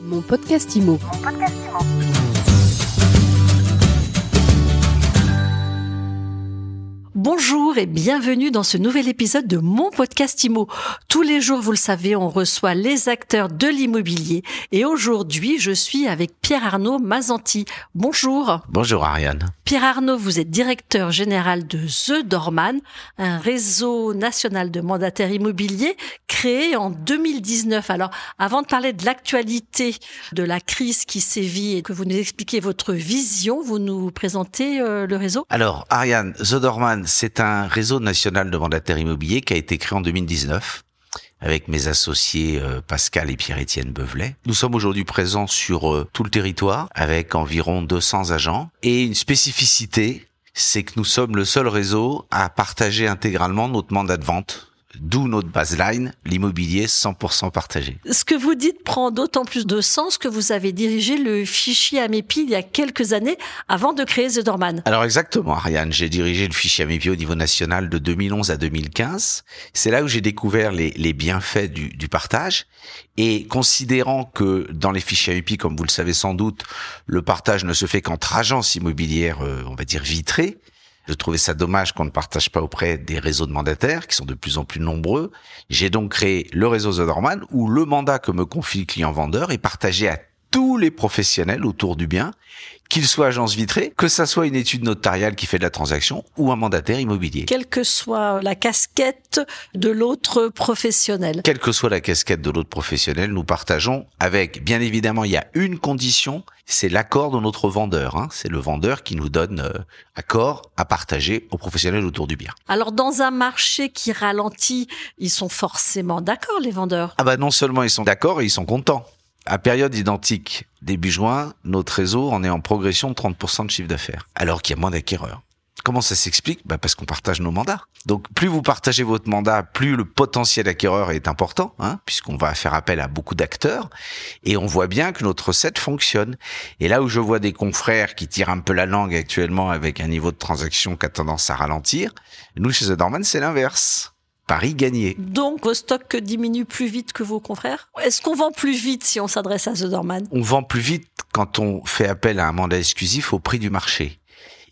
Mon podcast IMO. Bonjour et bienvenue dans ce nouvel épisode de mon podcast IMO. Tous les jours, vous le savez, on reçoit les acteurs de l'immobilier et aujourd'hui, je suis avec Pierre Arnaud Mazanti. Bonjour. Bonjour Ariane. Pierre Arnaud, vous êtes directeur général de The Dorman, un réseau national de mandataires immobiliers créé en 2019. Alors, avant de parler de l'actualité de la crise qui sévit et que vous nous expliquez votre vision, vous nous présentez euh, le réseau Alors Ariane, The Dorman, c'est un réseau national de mandataires immobiliers qui a été créé en 2019 avec mes associés euh, Pascal et Pierre-Étienne Beuvelet. Nous sommes aujourd'hui présents sur euh, tout le territoire avec environ 200 agents et une spécificité, c'est que nous sommes le seul réseau à partager intégralement notre mandat de vente D'où notre baseline, l'immobilier 100% partagé. Ce que vous dites prend d'autant plus de sens que vous avez dirigé le fichier Amepi il y a quelques années avant de créer The Dorman. Alors exactement, Ariane, j'ai dirigé le fichier Amepi au niveau national de 2011 à 2015. C'est là où j'ai découvert les, les bienfaits du, du, partage et considérant que dans les fichiers Amepi, comme vous le savez sans doute, le partage ne se fait qu'entre agences immobilières, euh, on va dire vitrées, je trouvais ça dommage qu'on ne partage pas auprès des réseaux de mandataires qui sont de plus en plus nombreux. J'ai donc créé le réseau The Norman où le mandat que me confie le client vendeur est partagé à tous les professionnels autour du bien qu'il soit agence vitrée, que ça soit une étude notariale qui fait de la transaction ou un mandataire immobilier. Quelle que soit la casquette de l'autre professionnel. Quelle que soit la casquette de l'autre professionnel, nous partageons avec, bien évidemment, il y a une condition, c'est l'accord de notre vendeur. Hein. C'est le vendeur qui nous donne euh, accord à partager aux professionnels autour du bien. Alors, dans un marché qui ralentit, ils sont forcément d'accord, les vendeurs. Ah bah non seulement ils sont d'accord, ils sont contents. À période identique, début juin, notre réseau en est en progression de 30% de chiffre d'affaires, alors qu'il y a moins d'acquéreurs. Comment ça s'explique? Bah Parce qu'on partage nos mandats. Donc plus vous partagez votre mandat, plus le potentiel acquéreur est important, hein, puisqu'on va faire appel à beaucoup d'acteurs, et on voit bien que notre recette fonctionne. Et là où je vois des confrères qui tirent un peu la langue actuellement avec un niveau de transaction qui a tendance à ralentir, nous chez The c'est l'inverse. Paris gagné. Donc vos stocks diminuent plus vite que vos confrères? Est-ce qu'on vend plus vite si on s'adresse à The Dorman On vend plus vite quand on fait appel à un mandat exclusif au prix du marché.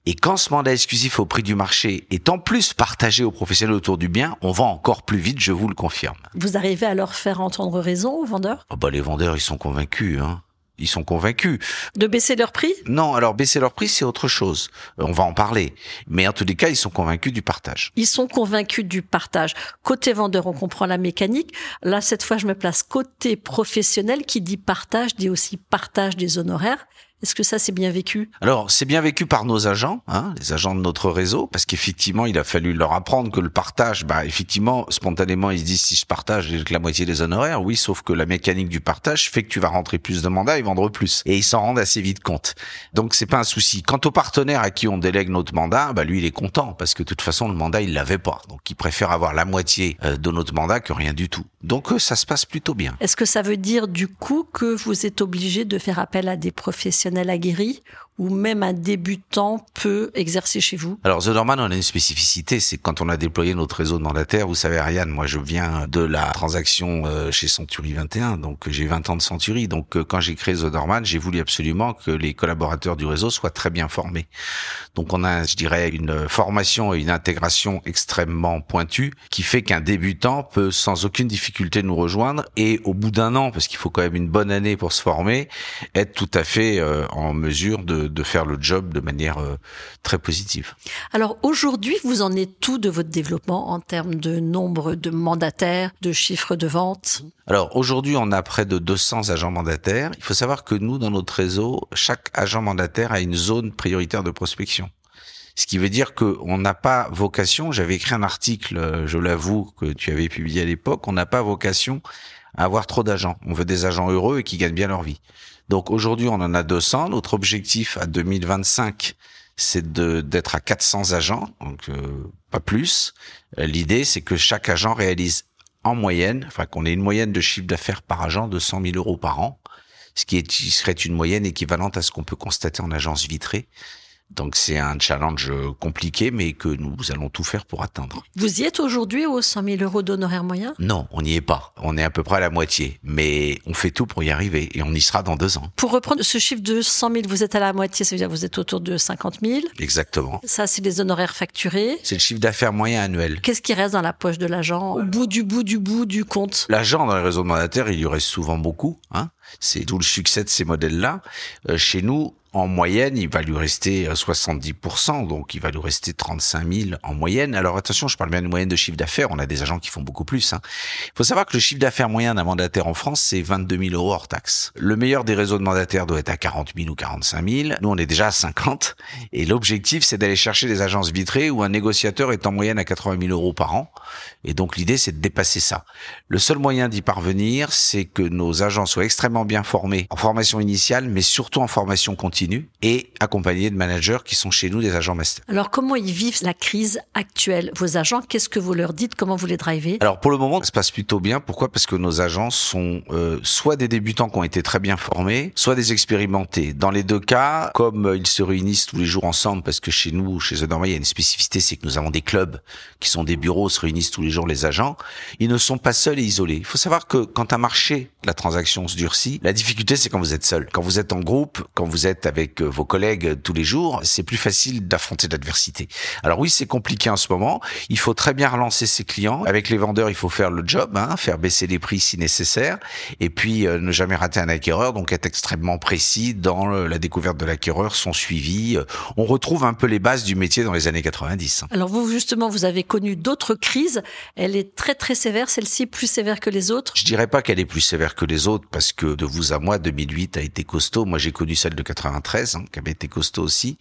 Et quand ce mandat exclusif au prix du marché est en plus partagé aux professionnels autour du bien, on vend encore plus vite, je vous le confirme. Vous arrivez à leur faire entendre raison aux vendeurs? Oh bah Les vendeurs, ils sont convaincus. Hein ils sont convaincus. De baisser leur prix? Non, alors baisser leur prix, c'est autre chose. On va en parler. Mais en tous les cas, ils sont convaincus du partage. Ils sont convaincus du partage. Côté vendeur, on comprend la mécanique. Là, cette fois, je me place côté professionnel qui dit partage, dit aussi partage des honoraires. Est-ce que ça, c'est bien vécu? Alors, c'est bien vécu par nos agents, hein, les agents de notre réseau, parce qu'effectivement, il a fallu leur apprendre que le partage, bah, effectivement, spontanément, ils se disent, si je partage, j'ai que la moitié des honoraires. Oui, sauf que la mécanique du partage fait que tu vas rentrer plus de mandats et vendre plus. Et ils s'en rendent assez vite compte. Donc, c'est pas un souci. Quant au partenaire à qui on délègue notre mandat, bah, lui, il est content, parce que de toute façon, le mandat, il l'avait pas. Donc, il préfère avoir la moitié euh, de notre mandat que rien du tout. Donc, euh, ça se passe plutôt bien. Est-ce que ça veut dire, du coup, que vous êtes obligé de faire appel à des professionnels? Aguerri ou même un débutant peut exercer chez vous? Alors The Dorman, on a une spécificité, c'est quand on a déployé notre réseau de mandataires, vous savez Ariane, moi je viens de la transaction euh, chez Century 21, donc j'ai 20 ans de Century, donc euh, quand j'ai créé The Dorman, j'ai voulu absolument que les collaborateurs du réseau soient très bien formés. Donc on a, je dirais, une formation et une intégration extrêmement pointue qui fait qu'un débutant peut sans aucune difficulté nous rejoindre et au bout d'un an, parce qu'il faut quand même une bonne année pour se former, être tout à fait euh, en mesure de de, faire le job de manière euh, très positive. Alors aujourd'hui, vous en êtes tout de votre développement en termes de nombre de mandataires, de chiffres de vente? Alors aujourd'hui, on a près de 200 agents mandataires. Il faut savoir que nous, dans notre réseau, chaque agent mandataire a une zone prioritaire de prospection. Ce qui veut dire qu'on n'a pas vocation, j'avais écrit un article, euh, je l'avoue, que tu avais publié à l'époque, on n'a pas vocation avoir trop d'agents. On veut des agents heureux et qui gagnent bien leur vie. Donc aujourd'hui, on en a 200. Notre objectif à 2025, c'est d'être à 400 agents, donc euh, pas plus. L'idée, c'est que chaque agent réalise en moyenne, enfin qu'on ait une moyenne de chiffre d'affaires par agent de 100 000 euros par an, ce qui, serait une moyenne équivalente à ce qu'on peut constater en agence vitrée. Donc c'est un challenge compliqué, mais que nous allons tout faire pour atteindre. Vous y êtes aujourd'hui aux 100 000 euros d'honoraires moyens? Non, on n'y est pas. On est à peu près à la moitié, mais on fait tout pour y arriver et on y sera dans deux ans. Pour reprendre ce chiffre de 100 000, vous êtes à la moitié, ça veut dire que vous êtes autour de 50 000. Exactement. Ça, c'est les honoraires facturés. C'est le chiffre d'affaires moyen annuel. Qu'est-ce qui reste dans la poche de l'agent au bout du bout du bout du compte? L'agent dans les réseaux de mandataires, il y reste souvent beaucoup. Hein c'est tout le succès de ces modèles-là. Euh, chez nous, en moyenne, il va lui rester 70%, euh, donc il va lui rester 35 000 en moyenne. Alors attention, je parle bien de moyenne de chiffre d'affaires, on a des agents qui font beaucoup plus. Il hein. faut savoir que le chiffre d'affaires moyen d'un mandataire en France, c'est 22 000 euros hors taxe. Le meilleur des réseaux de mandataires doit être à 40 000 ou 45 000. Nous, on est déjà à 50. Et l'objectif, c'est d'aller chercher des agences vitrées où un négociateur est en moyenne à 80 000 euros par an. Et donc l'idée, c'est de dépasser ça. Le seul moyen d'y parvenir, c'est que nos agents soient extrêmement bien formés en formation initiale, mais surtout en formation continue et accompagnés de managers qui sont chez nous des agents master. Alors comment ils vivent la crise actuelle? Vos agents, qu'est-ce que vous leur dites? Comment vous les drivez? Alors pour le moment, ça se passe plutôt bien. Pourquoi? Parce que nos agents sont euh, soit des débutants qui ont été très bien formés, soit des expérimentés. Dans les deux cas, comme ils se réunissent tous les jours ensemble, parce que chez nous, chez The il y a une spécificité, c'est que nous avons des clubs qui sont des bureaux, se réunissent tous les jours les agents. Ils ne sont pas seuls et isolés. Il faut savoir que quand un marché, la transaction se durcit, la difficulté c'est quand vous êtes seul. Quand vous êtes en groupe, quand vous êtes avec euh, vos collègues tous les jours, c'est plus facile d'affronter l'adversité. Alors oui, c'est compliqué en ce moment. Il faut très bien relancer ses clients. Avec les vendeurs, il faut faire le job, hein, faire baisser les prix si nécessaire, et puis euh, ne jamais rater un acquéreur, donc être extrêmement précis dans la découverte de l'acquéreur, son suivi. On retrouve un peu les bases du métier dans les années 90. Alors vous, justement, vous avez connu d'autres crises. Elle est très très sévère, celle-ci plus sévère que les autres? Je dirais pas qu'elle est plus sévère que les autres, parce que de vous à moi, 2008 a été costaud. Moi, j'ai connu celle de 93, hein, qui avait été costaud aussi.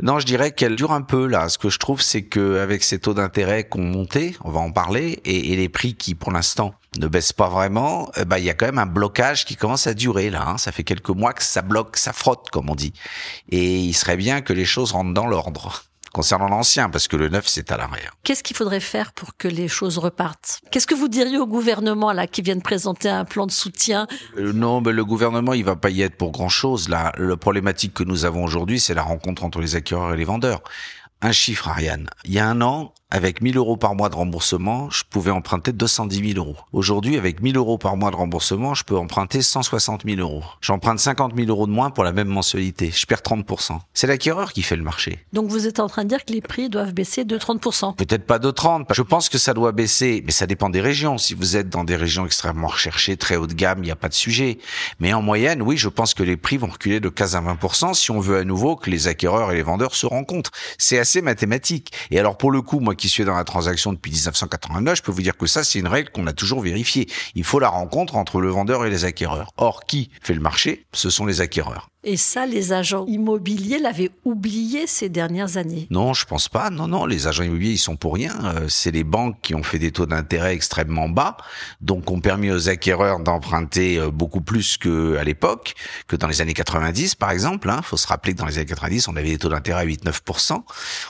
Non, je dirais qu'elle dure un peu là. Ce que je trouve, c'est que avec ces taux d'intérêt qu'on montait, on va en parler, et, et les prix qui, pour l'instant, ne baissent pas vraiment, eh ben il y a quand même un blocage qui commence à durer là. Hein. Ça fait quelques mois que ça bloque, ça frotte, comme on dit. Et il serait bien que les choses rentrent dans l'ordre concernant l'ancien, parce que le neuf, c'est à l'arrière. Qu'est-ce qu'il faudrait faire pour que les choses repartent? Qu'est-ce que vous diriez au gouvernement, là, qui vient de présenter un plan de soutien? Euh, Non, mais le gouvernement, il va pas y être pour grand-chose. Là, la problématique que nous avons aujourd'hui, c'est la rencontre entre les acquéreurs et les vendeurs. Un chiffre, Ariane. Il y a un an, avec 1000 euros par mois de remboursement, je pouvais emprunter 210 000 euros. Aujourd'hui, avec 1000 euros par mois de remboursement, je peux emprunter 160 000 euros. J'emprunte 50 000 euros de moins pour la même mensualité. Je perds 30% C'est l'acquéreur qui fait le marché. Donc vous êtes en train de dire que les prix doivent baisser de 30% Peut-être pas de 30. Je pense que ça doit baisser, mais ça dépend des régions. Si vous êtes dans des régions extrêmement recherchées, très haut de gamme, il n'y a pas de sujet. Mais en moyenne, oui, je pense que les prix vont reculer de 15 à 20 si on veut à nouveau que les acquéreurs et les vendeurs se rencontrent. C'est assez mathématique. Et alors pour le coup, moi qui suis dans la transaction depuis 1989, je peux vous dire que ça, c'est une règle qu'on a toujours vérifiée. Il faut la rencontre entre le vendeur et les acquéreurs. Or, qui fait le marché Ce sont les acquéreurs. Et ça, les agents immobiliers l'avaient oublié ces dernières années. Non, je pense pas. Non, non, les agents immobiliers, ils sont pour rien. Euh, c'est les banques qui ont fait des taux d'intérêt extrêmement bas, donc ont permis aux acquéreurs d'emprunter euh, beaucoup plus que à l'époque, que dans les années 90, par exemple. Hein. Faut se rappeler que dans les années 90, on avait des taux d'intérêt à 8-9%.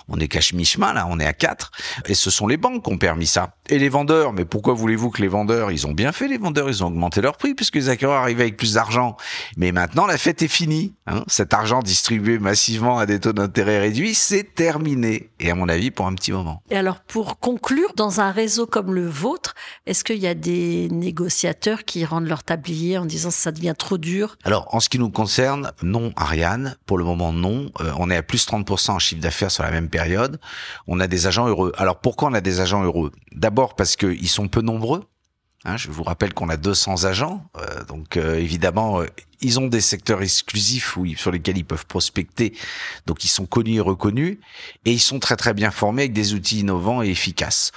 On est cash mi-chemin, là, on est à 4. Et ce sont les banques qui ont permis ça. Et les vendeurs, mais pourquoi voulez-vous que les vendeurs, ils ont bien fait les vendeurs, ils ont augmenté leur prix puisque les acquéreurs arrivaient avec plus d'argent. Mais maintenant, la fête est finie. Hein. Cet argent distribué massivement à des taux d'intérêt réduits, c'est terminé. Et à mon avis, pour un petit moment. Et alors, pour conclure, dans un réseau comme le vôtre, est-ce qu'il y a des négociateurs qui rendent leur tablier en disant ça devient trop dur? Alors, en ce qui nous concerne, non, Ariane. Pour le moment, non. Euh, on est à plus 30% en chiffre d'affaires sur la même période. On a des agents heureux. Alors, pourquoi on a des agents heureux? D'abord parce qu'ils sont peu nombreux. Hein, je vous rappelle qu'on a 200 agents, euh, donc euh, évidemment, euh, ils ont des secteurs exclusifs où, sur lesquels ils peuvent prospecter, donc ils sont connus et reconnus, et ils sont très très bien formés avec des outils innovants et efficaces.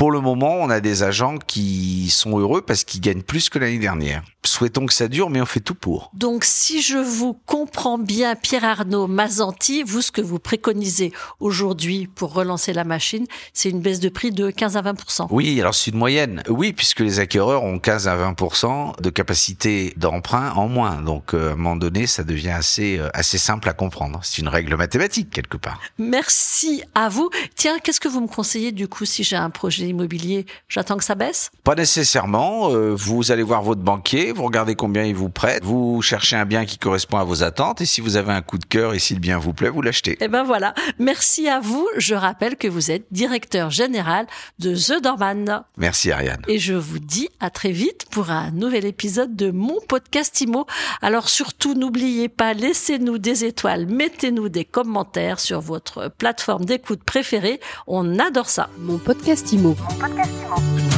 Pour le moment, on a des agents qui sont heureux parce qu'ils gagnent plus que l'année dernière. Souhaitons que ça dure, mais on fait tout pour. Donc, si je vous comprends bien, Pierre Arnaud Mazanti, vous, ce que vous préconisez aujourd'hui pour relancer la machine, c'est une baisse de prix de 15 à 20 Oui, alors c'est une moyenne. Oui, puisque les acquéreurs ont 15 à 20 de capacité d'emprunt en moins. Donc euh, à un moment donné, ça devient assez euh, assez simple à comprendre. C'est une règle mathématique quelque part. Merci à vous. Tiens, qu'est-ce que vous me conseillez du coup si j'ai un projet immobilier? J'attends que ça baisse? Pas nécessairement. Euh, vous allez voir votre banquier, vous regardez combien il vous prête, vous cherchez un bien qui correspond à vos attentes et si vous avez un coup de cœur et si le bien vous plaît, vous l'achetez. Eh ben voilà. Merci à vous. Je rappelle que vous êtes directeur général de The Dorman. Merci Ariane. Et je vous dis à très vite pour un nouvel épisode de mon podcast IMO. Alors surtout, n'oubliez pas, laissez-nous des étoiles, mettez-nous des commentaires sur votre plateforme d'écoute préférée. On adore ça. Mon podcast IMO. Mon podcast Imo.